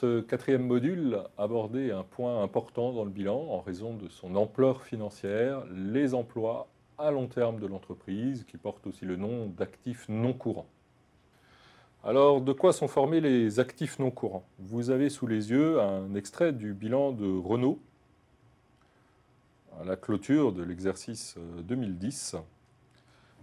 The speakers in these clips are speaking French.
ce quatrième module, aborder un point important dans le bilan en raison de son ampleur financière, les emplois à long terme de l'entreprise, qui porte aussi le nom d'actifs non courants. Alors, de quoi sont formés les actifs non courants? Vous avez sous les yeux un extrait du bilan de Renault à la clôture de l'exercice 2010.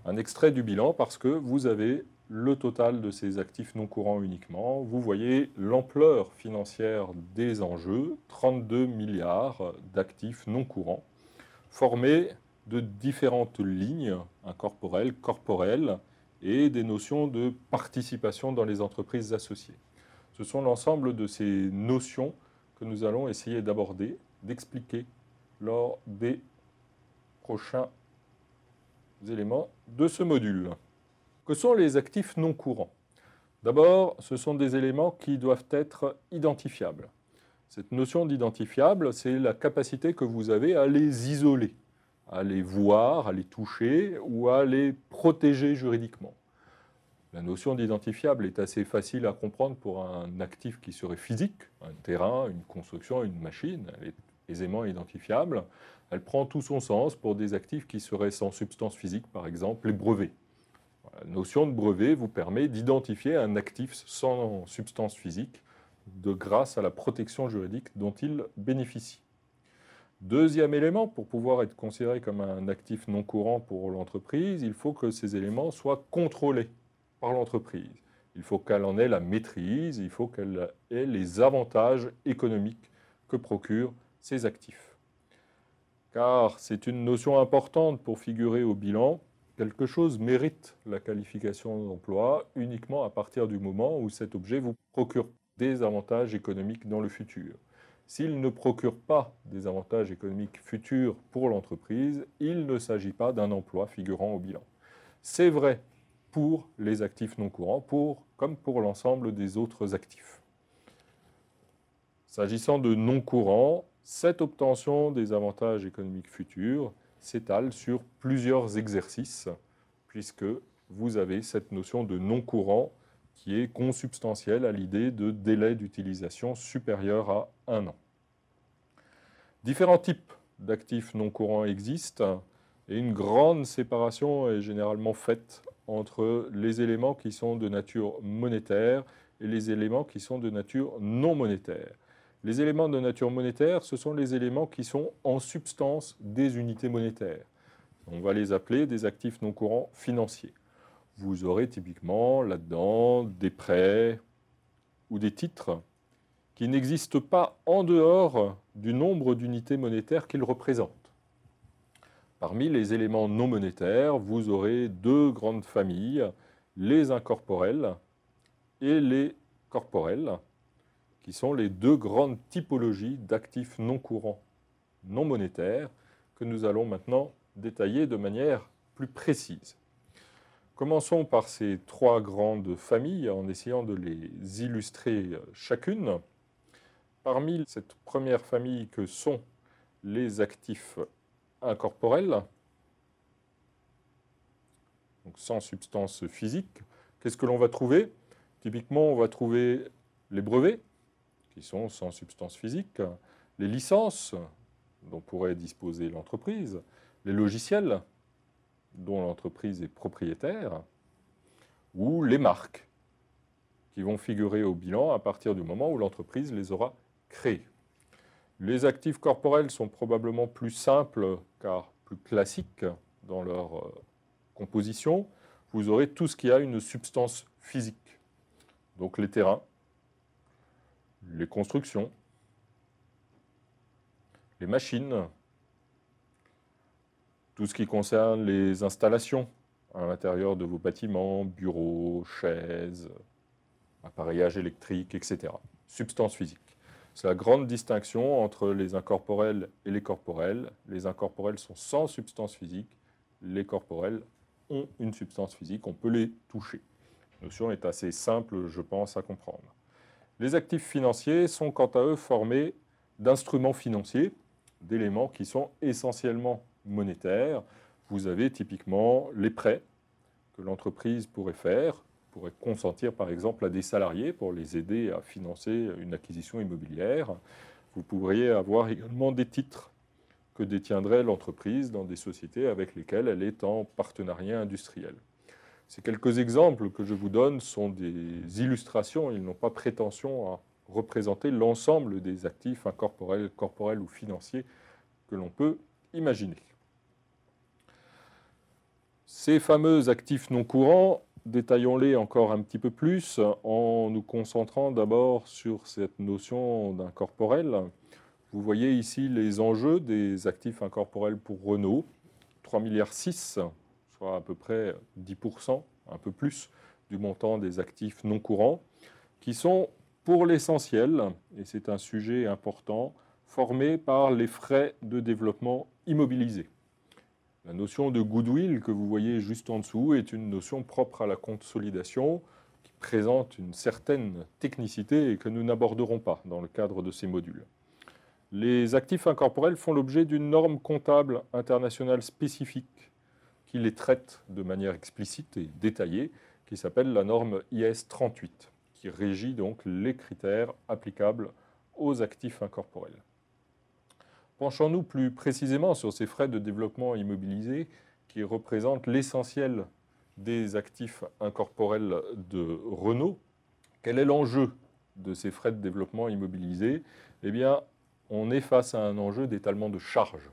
Un extrait du bilan parce que vous avez le total de ces actifs non courants uniquement. Vous voyez l'ampleur financière des enjeux, 32 milliards d'actifs non courants, formés de différentes lignes incorporelles, corporelles, et des notions de participation dans les entreprises associées. Ce sont l'ensemble de ces notions que nous allons essayer d'aborder, d'expliquer lors des prochains éléments de ce module. Que sont les actifs non courants D'abord, ce sont des éléments qui doivent être identifiables. Cette notion d'identifiable, c'est la capacité que vous avez à les isoler, à les voir, à les toucher ou à les protéger juridiquement. La notion d'identifiable est assez facile à comprendre pour un actif qui serait physique, un terrain, une construction, une machine. Elle est aisément identifiable. Elle prend tout son sens pour des actifs qui seraient sans substance physique, par exemple les brevets. La notion de brevet vous permet d'identifier un actif sans substance physique de grâce à la protection juridique dont il bénéficie. Deuxième élément, pour pouvoir être considéré comme un actif non courant pour l'entreprise, il faut que ces éléments soient contrôlés par l'entreprise. Il faut qu'elle en ait la maîtrise, il faut qu'elle ait les avantages économiques que procurent ces actifs. Car c'est une notion importante pour figurer au bilan, quelque chose mérite la qualification d'emploi uniquement à partir du moment où cet objet vous procure des avantages économiques dans le futur. S'il ne procure pas des avantages économiques futurs pour l'entreprise, il ne s'agit pas d'un emploi figurant au bilan. C'est vrai pour les actifs non courants, comme pour l'ensemble des autres actifs. S'agissant de non courants, cette obtention des avantages économiques futurs s'étale sur plusieurs exercices, puisque vous avez cette notion de non courant qui est consubstantielle à l'idée de délai d'utilisation supérieur à un an. Différents types d'actifs non courants existent et une grande séparation est généralement faite entre les éléments qui sont de nature monétaire et les éléments qui sont de nature non monétaire. Les éléments de nature monétaire, ce sont les éléments qui sont en substance des unités monétaires. On va les appeler des actifs non courants financiers. Vous aurez typiquement là-dedans des prêts ou des titres qui n'existent pas en dehors du nombre d'unités monétaires qu'ils représentent. Parmi les éléments non monétaires, vous aurez deux grandes familles, les incorporels et les corporels qui sont les deux grandes typologies d'actifs non courants non monétaires que nous allons maintenant détailler de manière plus précise. Commençons par ces trois grandes familles en essayant de les illustrer chacune. Parmi cette première famille que sont les actifs incorporels, donc sans substance physique, qu'est-ce que l'on va trouver? Typiquement, on va trouver les brevets, qui sont sans substance physique, les licences dont pourrait disposer l'entreprise, les logiciels dont l'entreprise est propriétaire, ou les marques qui vont figurer au bilan à partir du moment où l'entreprise les aura créées. Les actifs corporels sont probablement plus simples car plus classiques dans leur euh, composition. Vous aurez tout ce qui a une substance physique, donc les terrains, les constructions, les machines, tout ce qui concerne les installations à l'intérieur de vos bâtiments, bureaux, chaises, appareillage électrique, etc. Substance physique. C'est la grande distinction entre les incorporels et les corporels. Les incorporels sont sans substance physique, les corporels ont une substance physique, on peut les toucher. La notion est assez simple, je pense, à comprendre. Les actifs financiers sont quant à eux formés d'instruments financiers, d'éléments qui sont essentiellement monétaires. Vous avez typiquement les prêts que l'entreprise pourrait faire pourrait consentir par exemple à des salariés pour les aider à financer une acquisition immobilière. Vous pourriez avoir également des titres que détiendrait l'entreprise dans des sociétés avec lesquelles elle est en partenariat industriel. Ces quelques exemples que je vous donne sont des illustrations, ils n'ont pas prétention à représenter l'ensemble des actifs incorporels, corporels ou financiers que l'on peut imaginer. Ces fameux actifs non courants, détaillons-les encore un petit peu plus en nous concentrant d'abord sur cette notion d'incorporel. Vous voyez ici les enjeux des actifs incorporels pour Renault, 3,6 milliards, soit à peu près 10%, un peu plus du montant des actifs non courants, qui sont pour l'essentiel, et c'est un sujet important, formés par les frais de développement immobilisés. La notion de goodwill que vous voyez juste en dessous est une notion propre à la consolidation qui présente une certaine technicité et que nous n'aborderons pas dans le cadre de ces modules. Les actifs incorporels font l'objet d'une norme comptable internationale spécifique qui les traite de manière explicite et détaillée, qui s'appelle la norme IS 38, qui régit donc les critères applicables aux actifs incorporels. Penchons-nous plus précisément sur ces frais de développement immobilisés qui représentent l'essentiel des actifs incorporels de Renault. Quel est l'enjeu de ces frais de développement immobilisés? Eh bien, on est face à un enjeu d'étalement de charges.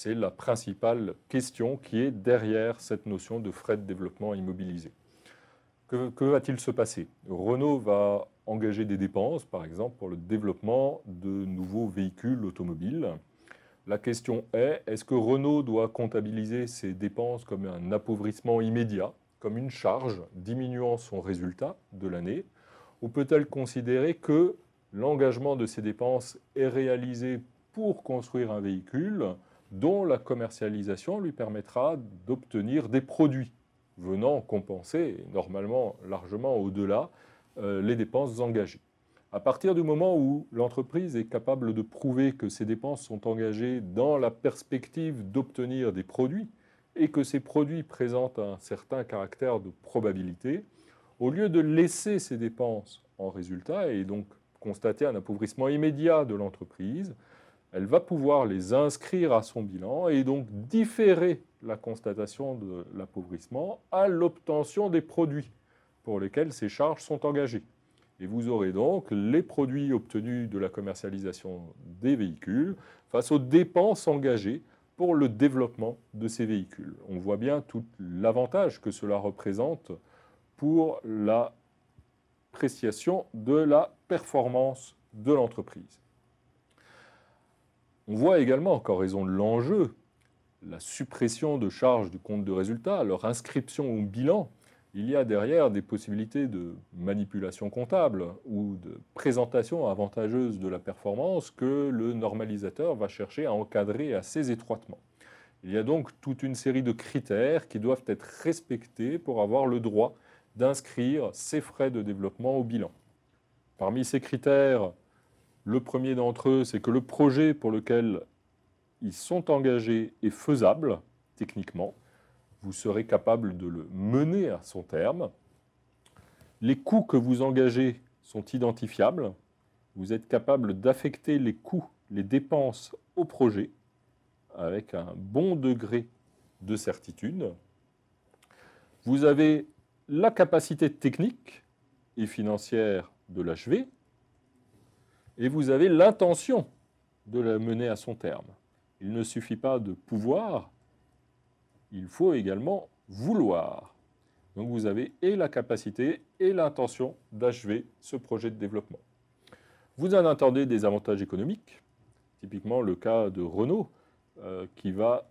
C'est la principale question qui est derrière cette notion de frais de développement immobilisés. Que, que va-t-il se passer? Renault va engager des dépenses, par exemple, pour le développement de nouveaux véhicules automobiles. La question est, est-ce que Renault doit comptabiliser ses dépenses comme un appauvrissement immédiat, comme une charge diminuant son résultat de l'année, ou peut-elle considérer que l'engagement de ces dépenses est réalisé pour construire un véhicule dont la commercialisation lui permettra d'obtenir des produits venant compenser, normalement largement au-delà, euh, les dépenses engagées. À partir du moment où l'entreprise est capable de prouver que ses dépenses sont engagées dans la perspective d'obtenir des produits et que ces produits présentent un certain caractère de probabilité, au lieu de laisser ces dépenses en résultat et donc constater un appauvrissement immédiat de l'entreprise, elle va pouvoir les inscrire à son bilan et donc différer la constatation de l'appauvrissement à l'obtention des produits pour lesquels ces charges sont engagées. Et vous aurez donc les produits obtenus de la commercialisation des véhicules face aux dépenses engagées pour le développement de ces véhicules. On voit bien tout l'avantage que cela représente pour l'appréciation de la performance de l'entreprise. On voit également qu'en raison de l'enjeu, la suppression de charges du compte de résultat, leur inscription au bilan, il y a derrière des possibilités de manipulation comptable ou de présentation avantageuse de la performance que le normalisateur va chercher à encadrer assez étroitement. Il y a donc toute une série de critères qui doivent être respectés pour avoir le droit d'inscrire ces frais de développement au bilan. Parmi ces critères, le premier d'entre eux, c'est que le projet pour lequel ils sont engagés est faisable techniquement vous serez capable de le mener à son terme. Les coûts que vous engagez sont identifiables. Vous êtes capable d'affecter les coûts, les dépenses au projet avec un bon degré de certitude. Vous avez la capacité technique et financière de l'achever et vous avez l'intention de la mener à son terme. Il ne suffit pas de pouvoir, il faut également vouloir. Donc vous avez et la capacité et l'intention d'achever ce projet de développement. Vous en attendez des avantages économiques, typiquement le cas de Renault, euh, qui va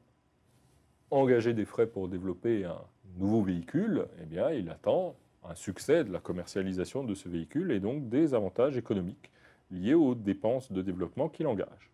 engager des frais pour développer un nouveau véhicule, eh bien, il attend un succès de la commercialisation de ce véhicule et donc des avantages économiques liés aux dépenses de développement qu'il engage.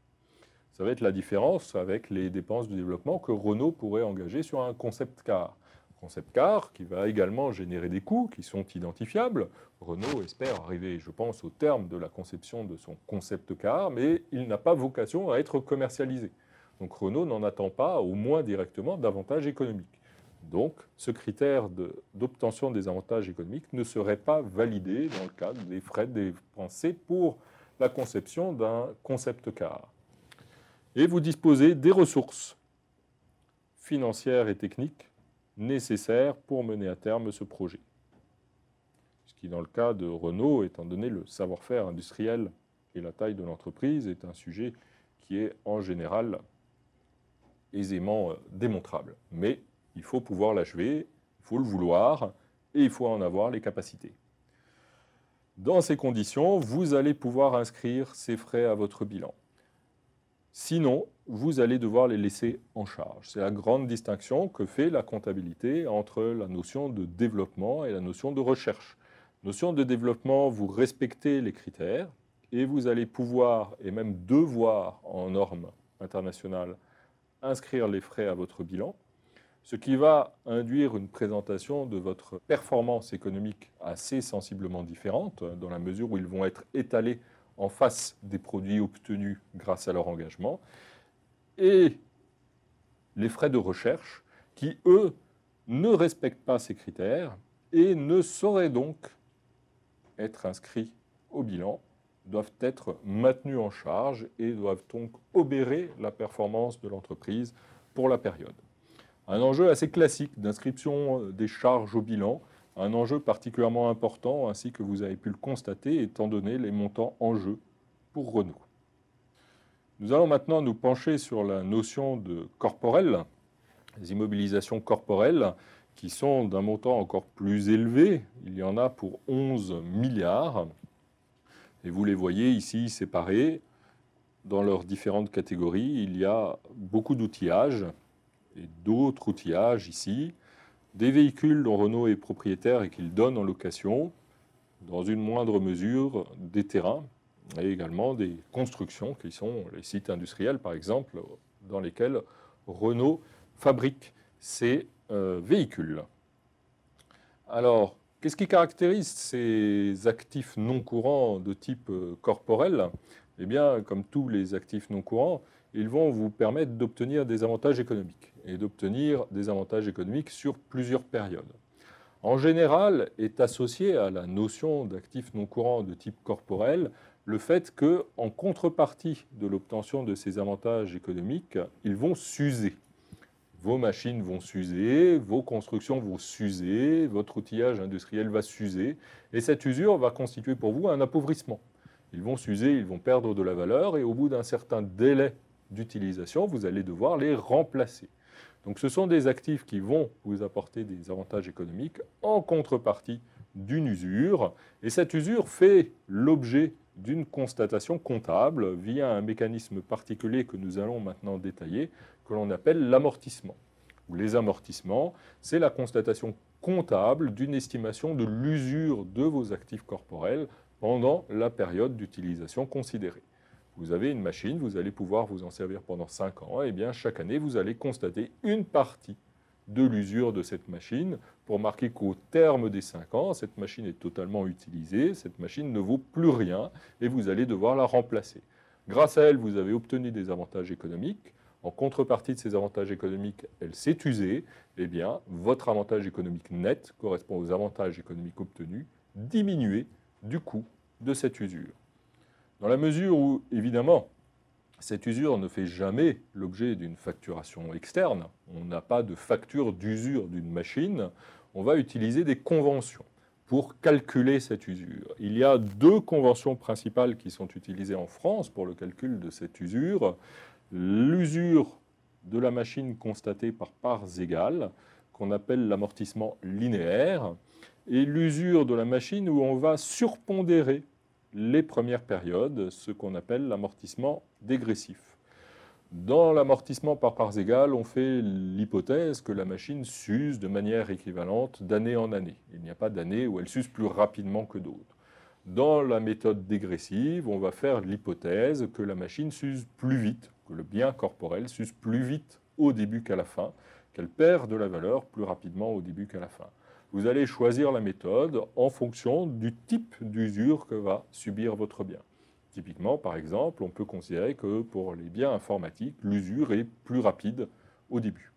Ça va être la différence avec les dépenses de développement que Renault pourrait engager sur un concept car. Concept car qui va également générer des coûts qui sont identifiables. Renault espère arriver, je pense, au terme de la conception de son concept car, mais il n'a pas vocation à être commercialisé. Donc Renault n'en attend pas, au moins directement, davantage économique. Donc, ce critère d'obtention des avantages économiques ne serait pas validé dans le cadre des frais dépensés pour la conception d'un concept car. Et vous disposez des ressources financières et techniques nécessaires pour mener à terme ce projet. Ce qui, dans le cas de Renault, étant donné le savoir-faire industriel et la taille de l'entreprise, est un sujet qui est en général aisément euh, démontrable. Mais il faut pouvoir l'achever, il faut le vouloir et il faut en avoir les capacités. Dans ces conditions, vous allez pouvoir inscrire ces frais à votre bilan. Sinon, vous allez devoir les laisser en charge. C'est la grande distinction que fait la comptabilité entre la notion de développement et la notion de recherche. Notion de développement, vous respectez les critères et vous allez pouvoir et même devoir en normes internationales inscrire les frais à votre bilan, ce qui va induire une présentation de votre performance économique assez sensiblement différente, dans la mesure où ils vont être étalés en face des produits obtenus grâce à leur engagement, et les frais de recherche qui, eux, ne respectent pas ces critères et ne sauraient donc être inscrits au bilan, doivent être maintenus en charge et doivent donc obérer la performance de l'entreprise pour la période. Un enjeu assez classique d'inscription des charges au bilan, un enjeu particulièrement important, ainsi que vous avez pu le constater, étant donné les montants en jeu pour Renault. Nous allons maintenant nous pencher sur la notion de corporel, les immobilisations corporelles, qui sont d'un montant encore plus élevé. Il y en a pour 11 milliards. Et vous les voyez ici séparés dans leurs différentes catégories. Il y a beaucoup d'outillages et d'autres outillages ici des véhicules dont Renault est propriétaire et qu'il donne en location, dans une moindre mesure des terrains et également des constructions qui sont les sites industriels par exemple dans lesquels Renault fabrique ses euh, véhicules. Alors, qu'est-ce qui caractérise ces actifs non courants de type euh, corporel? Eh bien, comme tous les actifs non courants, ils vont vous permettre d'obtenir des avantages économiques et d'obtenir des avantages économiques sur plusieurs périodes. En général, est associé à la notion d'actifs non courants de type corporel le fait que, en contrepartie de l'obtention de ces avantages économiques, ils vont s'user. Vos machines vont s'user, vos constructions vont s'user, votre outillage industriel va s'user, et cette usure va constituer pour vous un appauvrissement. Ils vont s'user, ils vont perdre de la valeur, et au bout d'un certain délai d'utilisation, vous allez devoir les remplacer. Donc ce sont des actifs qui vont vous apporter des avantages économiques en contrepartie d'une usure. Et cette usure fait l'objet d'une constatation comptable via un mécanisme particulier que nous allons maintenant détailler, que l'on appelle l'amortissement. Les amortissements, c'est la constatation comptable d'une estimation de l'usure de vos actifs corporels pendant la période d'utilisation considérée. Vous avez une machine, vous allez pouvoir vous en servir pendant 5 ans, et bien chaque année, vous allez constater une partie de l'usure de cette machine pour marquer qu'au terme des 5 ans, cette machine est totalement utilisée, cette machine ne vaut plus rien et vous allez devoir la remplacer. Grâce à elle, vous avez obtenu des avantages économiques. En contrepartie de ces avantages économiques, elle s'est usée. Eh bien, votre avantage économique net correspond aux avantages économiques obtenus diminués du coût de cette usure. Dans la mesure où, évidemment, cette usure ne fait jamais l'objet d'une facturation externe, on n'a pas de facture d'usure d'une machine, on va utiliser des conventions pour calculer cette usure. Il y a deux conventions principales qui sont utilisées en France pour le calcul de cette usure. L'usure de la machine constatée par parts égales, qu'on appelle l'amortissement linéaire, et l'usure de la machine où on va surpondérer les premières périodes, ce qu'on appelle l'amortissement dégressif. Dans l'amortissement par parts égales, on fait l'hypothèse que la machine s'use de manière équivalente d'année en année. Il n'y a pas d'année où elle s'use plus rapidement que d'autres. Dans la méthode dégressive, on va faire l'hypothèse que la machine s'use plus vite, que le bien corporel s'use plus vite au début qu'à la fin, qu'elle perd de la valeur plus rapidement au début qu'à la fin vous allez choisir la méthode en fonction du type d'usure que va subir votre bien. Typiquement, par exemple, on peut considérer que pour les biens informatiques, l'usure est plus rapide au début.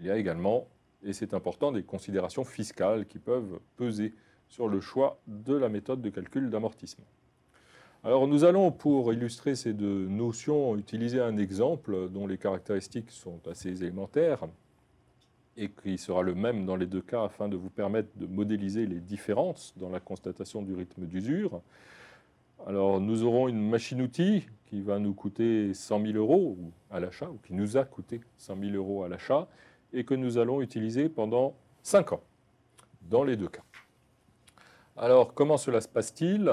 Il y a également, et c'est important, des considérations fiscales qui peuvent peser sur le choix de la méthode de calcul d'amortissement. Alors nous allons, pour illustrer ces deux notions, utiliser un exemple dont les caractéristiques sont assez élémentaires et qui sera le même dans les deux cas afin de vous permettre de modéliser les différences dans la constatation du rythme d'usure. Alors nous aurons une machine-outil qui va nous coûter 100 000 euros à l'achat, ou qui nous a coûté 100 000 euros à l'achat, et que nous allons utiliser pendant 5 ans, dans les deux cas. Alors comment cela se passe-t-il?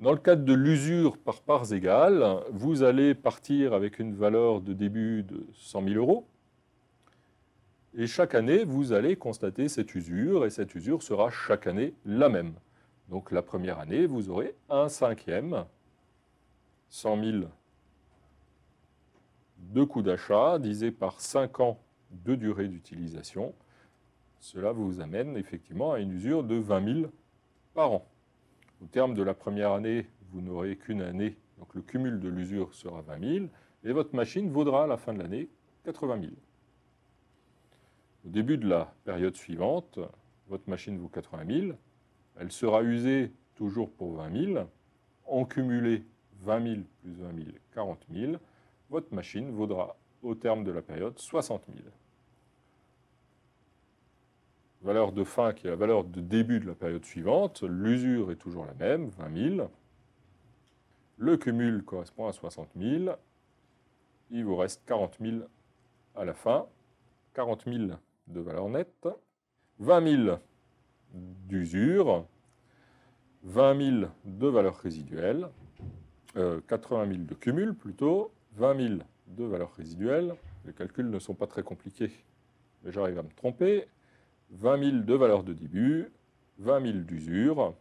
Dans le cadre de l'usure par parts égales, vous allez partir avec une valeur de début de 100 000 euros. Et chaque année, vous allez constater cette usure, et cette usure sera chaque année la même. Donc la première année, vous aurez un cinquième, 100 000 de coût d'achat, divisé par 5 ans de durée d'utilisation. Cela vous amène effectivement à une usure de 20 000 par an. Au terme de la première année, vous n'aurez qu'une année, donc le cumul de l'usure sera 20 000, et votre machine vaudra à la fin de l'année 80 000. Au début de la période suivante, votre machine vaut 80 000, elle sera usée toujours pour 20 000, en cumulé 20 000 plus 20 000, 40 000, votre machine vaudra au terme de la période 60 000 valeur de fin qui est la valeur de début de la période suivante, l'usure est toujours la même, 20 000. Le cumul correspond à 60 000. Il vous reste 40 000 à la fin. 40 000 de valeur nette. 20 000 d'usure. 20 000 de valeur résiduelle. 80 000 de cumul plutôt. 20 000 de valeur résiduelle. Les calculs ne sont pas très compliqués, mais j'arrive à me tromper. 20 000 de valeur de début, 20 000 d'usure,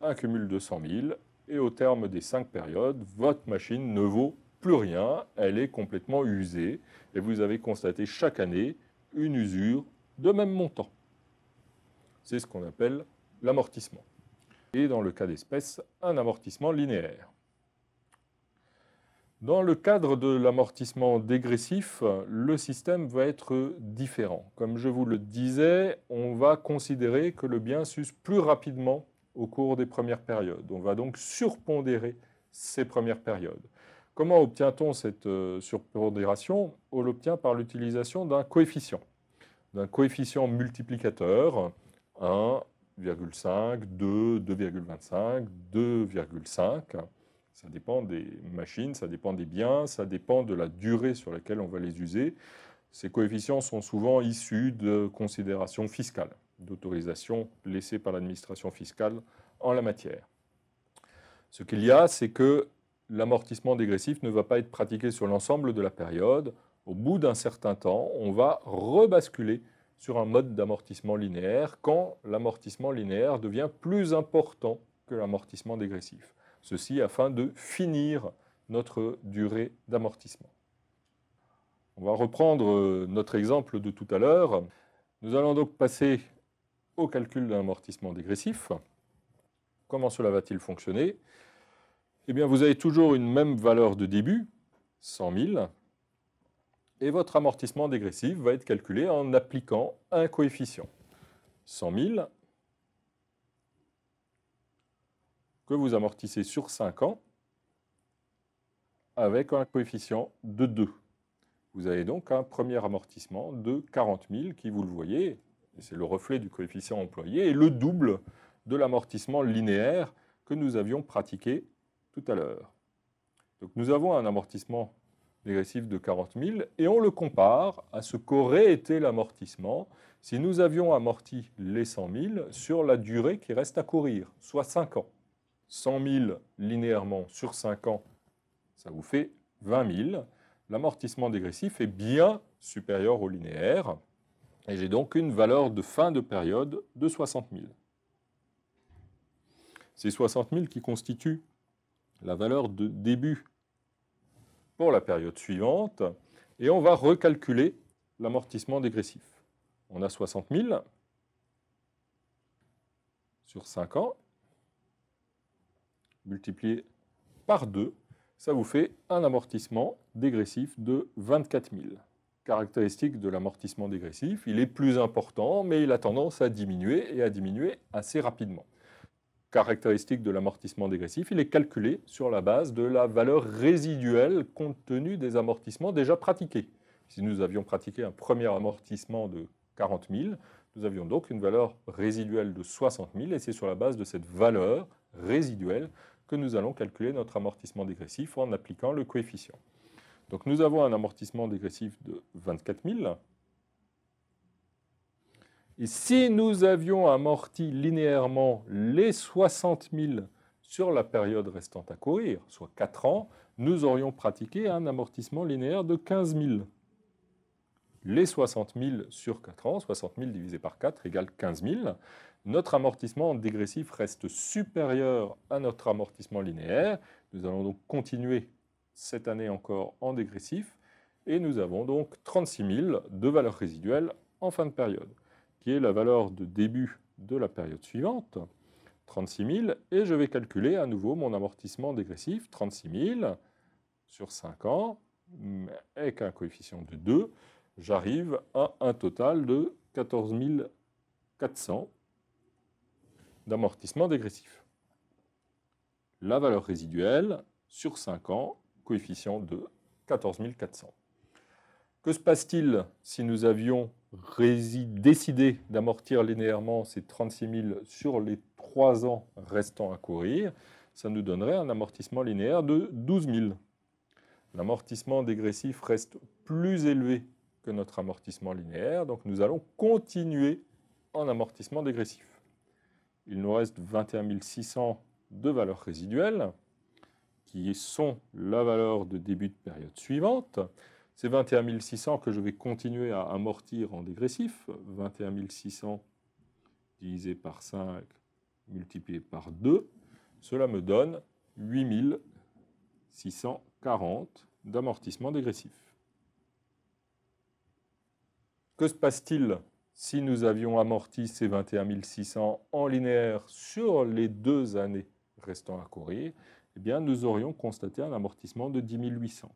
un cumul de 100 000, et au terme des 5 périodes, votre machine ne vaut plus rien, elle est complètement usée, et vous avez constaté chaque année une usure de même montant. C'est ce qu'on appelle l'amortissement. Et dans le cas d'espèce, un amortissement linéaire. Dans le cadre de l'amortissement dégressif, le système va être différent. Comme je vous le disais, on va considérer que le bien s'use plus rapidement au cours des premières périodes. On va donc surpondérer ces premières périodes. Comment obtient-on cette euh, surpondération? On l'obtient par l'utilisation d'un coefficient, d'un coefficient multiplicateur, 1,5, 2, 2,25, 2,5 ça dépend des machines, ça dépend des biens, ça dépend de la durée sur laquelle on va les user. Ces coefficients sont souvent issus de considérations fiscales, d'autorisations laissées par l'administration fiscale en la matière. Ce qu'il y a, c'est que l'amortissement dégressif ne va pas être pratiqué sur l'ensemble de la période. Au bout d'un certain temps, on va rebasculer sur un mode d'amortissement linéaire quand l'amortissement linéaire devient plus important que l'amortissement dégressif. Ceci afin de finir notre durée d'amortissement. On va reprendre euh, notre exemple de tout à l'heure. Nous allons donc passer au calcul d'un amortissement dégressif. Comment cela va-t-il fonctionner? Eh bien, vous avez toujours une même valeur de début, 100 000, et votre amortissement dégressif va être calculé en appliquant un coefficient. 100 000 que vous amortissez sur 5 ans avec un coefficient de 2. Vous avez donc un premier amortissement de 40 000 qui, vous le voyez, c'est le reflet du coefficient employé, et le double de l'amortissement linéaire que nous avions pratiqué tout à l'heure. Donc nous avons un amortissement dégressif de 40 000 et on le compare à ce qu'aurait été l'amortissement si nous avions amorti les 100 000 sur la durée qui reste à courir, soit 5 ans. 100 000 linéairement sur 5 ans, ça vous fait 20 000. L'amortissement dégressif est bien supérieur au linéaire, et j'ai donc une valeur de fin de période de 60 000. C'est 60 000 qui constituent la valeur de début pour la période suivante, et on va recalculer l'amortissement dégressif. On a 60 000 sur 5 ans, multiplié par 2, ça vous fait un amortissement dégressif de 24 000. caractéristique de l'amortissement dégressif. Il est plus important, mais il a tendance à diminuer et à diminuer assez rapidement. Caractéristique de l'amortissement dégressif, il est calculé sur la base de la valeur résiduelle compte tenu des amortissements déjà pratiqués. Si nous avions pratiqué un premier amortissement de 40 000, nous avions donc une valeur résiduelle de 60 000 et c'est sur la base de cette valeur résiduelle que nous allons calculer notre amortissement dégressif en appliquant le coefficient. Donc nous avons un amortissement dégressif de 24 000. Et si nous avions amorti linéairement les 60 000 sur la période restante à courir, soit 4 ans, nous aurions pratiqué un amortissement linéaire de 15 000. Les 60 000 sur 4 ans, 60 000 divisé par 4 égale 15 000. Notre amortissement dégressif reste supérieur à notre amortissement linéaire. Nous allons donc continuer cette année encore en dégressif. Et nous avons donc 36 000 de valeur résiduelle en fin de période, qui est la valeur de début de la période suivante, 36 000, et je vais calculer à nouveau mon amortissement dégressif, 36 000 sur 5 ans, avec un coefficient de 2, j'arrive à un total de 14 400 d'amortissement dégressif. La valeur résiduelle sur 5 ans coefficient de 14 400. Que se passe-t-il si nous avions décidé d'amortir linéairement ces 36 000 sur les 3 ans restants à courir Ça nous donnerait un amortissement linéaire de 12 000. L'amortissement dégressif reste plus élevé que notre amortissement linéaire, donc nous allons continuer en amortissement dégressif. Il nous reste 21 600 de valeur résiduelle qui sont la valeur de début de période suivante. C'est 21 600 que je vais continuer à amortir en dégressif. 21 600 divisé par 5 multiplié par 2. Cela me donne 8 640 d'amortissement dégressif. Que se passe-t-il si nous avions amorti ces 21 600 en linéaire sur les deux années restant à courir? Eh bien, nous aurions constaté un amortissement de 10 800.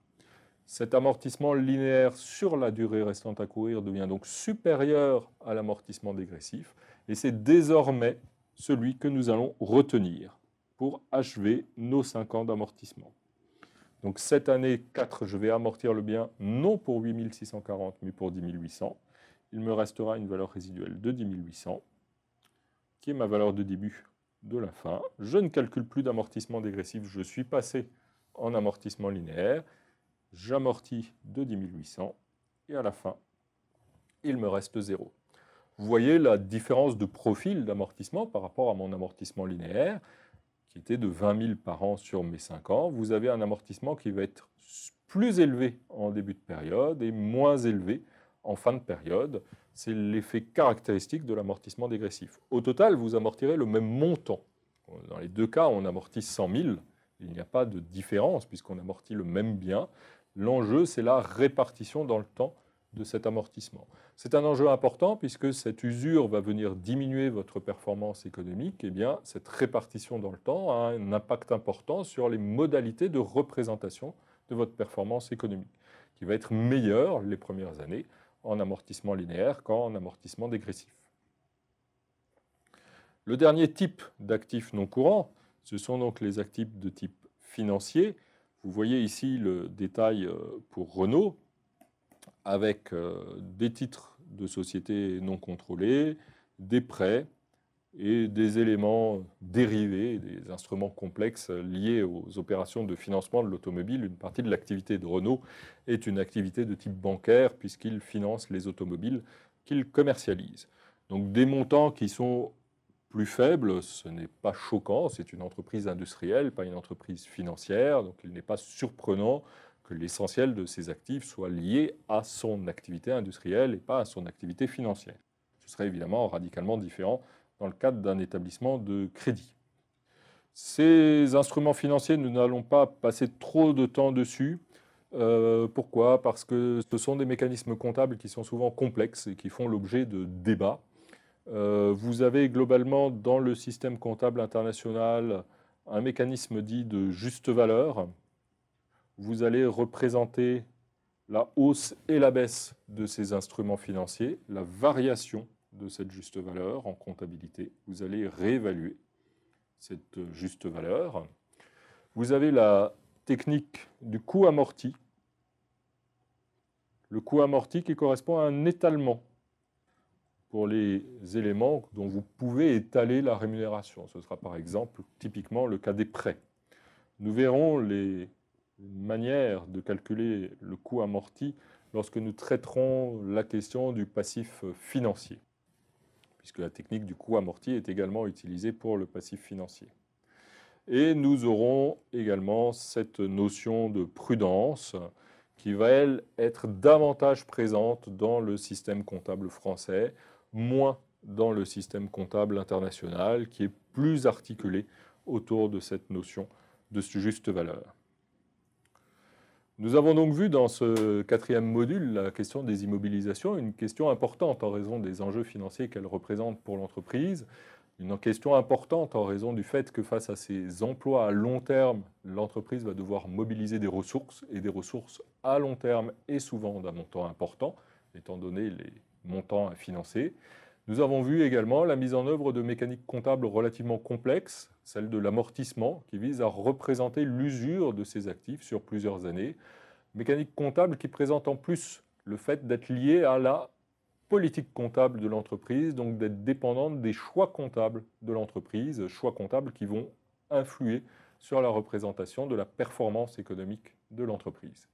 Cet amortissement linéaire sur la durée restante à courir devient donc supérieur à l'amortissement dégressif, et c'est désormais celui que nous allons retenir pour achever nos 5 ans d'amortissement. Donc cette année 4, je vais amortir le bien non pour 8640, mais pour 10 800. Il me restera une valeur résiduelle de 10 800, qui est ma valeur de début de la fin. Je ne calcule plus d'amortissement dégressif, je suis passé en amortissement linéaire. J'amortis de 10 800 et à la fin, il me reste 0. Vous voyez la différence de profil d'amortissement par rapport à mon amortissement linéaire qui était de 20 000 par an sur mes 5 ans. Vous avez un amortissement qui va être plus élevé en début de période et moins élevé en fin de période. C'est l'effet caractéristique de l'amortissement dégressif. Au total, vous amortirez le même montant. Dans les deux cas, on amortit 100 000. Il n'y a pas de différence puisqu'on amortit le même bien. L'enjeu, c'est la répartition dans le temps de cet amortissement. C'est un enjeu important puisque cette usure va venir diminuer votre performance économique. Eh cette répartition dans le temps a un impact important sur les modalités de représentation de votre performance économique, qui va être meilleure les premières années en amortissement linéaire qu'en amortissement dégressif. Le dernier type d'actifs non courants, ce sont donc les actifs de type financier. Vous voyez ici le détail euh, pour Renault avec euh, des titres de société non contrôlés, des prêts, et des éléments dérivés, des instruments complexes liés aux opérations de financement de l'automobile. Une partie de l'activité de Renault est une activité de type bancaire puisqu'il finance les automobiles qu'il commercialise. Donc des montants qui sont plus faibles, ce n'est pas choquant, c'est une entreprise industrielle, pas une entreprise financière, donc il n'est pas surprenant que l'essentiel de ses actifs soit lié à son activité industrielle et pas à son activité financière. Ce serait évidemment radicalement différent dans le cadre d'un établissement de crédit. Ces instruments financiers, nous n'allons pas passer trop de temps dessus. Euh, pourquoi? Parce que ce sont des mécanismes comptables qui sont souvent complexes et qui font l'objet de débats. Euh, vous avez globalement dans le système comptable international un mécanisme dit de juste valeur. Vous allez représenter la hausse et la baisse de ces instruments financiers, la variation de cette juste valeur en comptabilité. Vous allez réévaluer cette juste valeur. Vous avez la technique du coût amorti. Le coût amorti qui correspond à un étalement pour les éléments dont vous pouvez étaler la rémunération. Ce sera par exemple typiquement le cas des prêts. Nous verrons les manières de calculer le coût amorti lorsque nous traiterons la question du passif financier, puisque la technique du coût amorti est également utilisée pour le passif financier. Et nous aurons également cette notion de prudence qui va, elle, être davantage présente dans le système comptable français, moins dans le système comptable international, qui est plus articulé autour de cette notion de juste valeur. Nous avons donc vu dans ce quatrième module la question des immobilisations, une question importante en raison des enjeux financiers qu'elle représente pour l'entreprise, une question importante en raison du fait que face à ces emplois à long terme, l'entreprise va devoir mobiliser des ressources, et des ressources à long terme et souvent d'un montant important, étant donné les montants à financer. Nous avons vu également la mise en œuvre de mécaniques comptables relativement complexes, celle de l'amortissement, qui vise à représenter l'usure de ces actifs sur plusieurs années. Mécanique comptable qui présente en plus le fait d'être liée à la politique comptable de l'entreprise, donc d'être dépendante des choix comptables de l'entreprise, choix comptables qui vont influer sur la représentation de la performance économique de l'entreprise.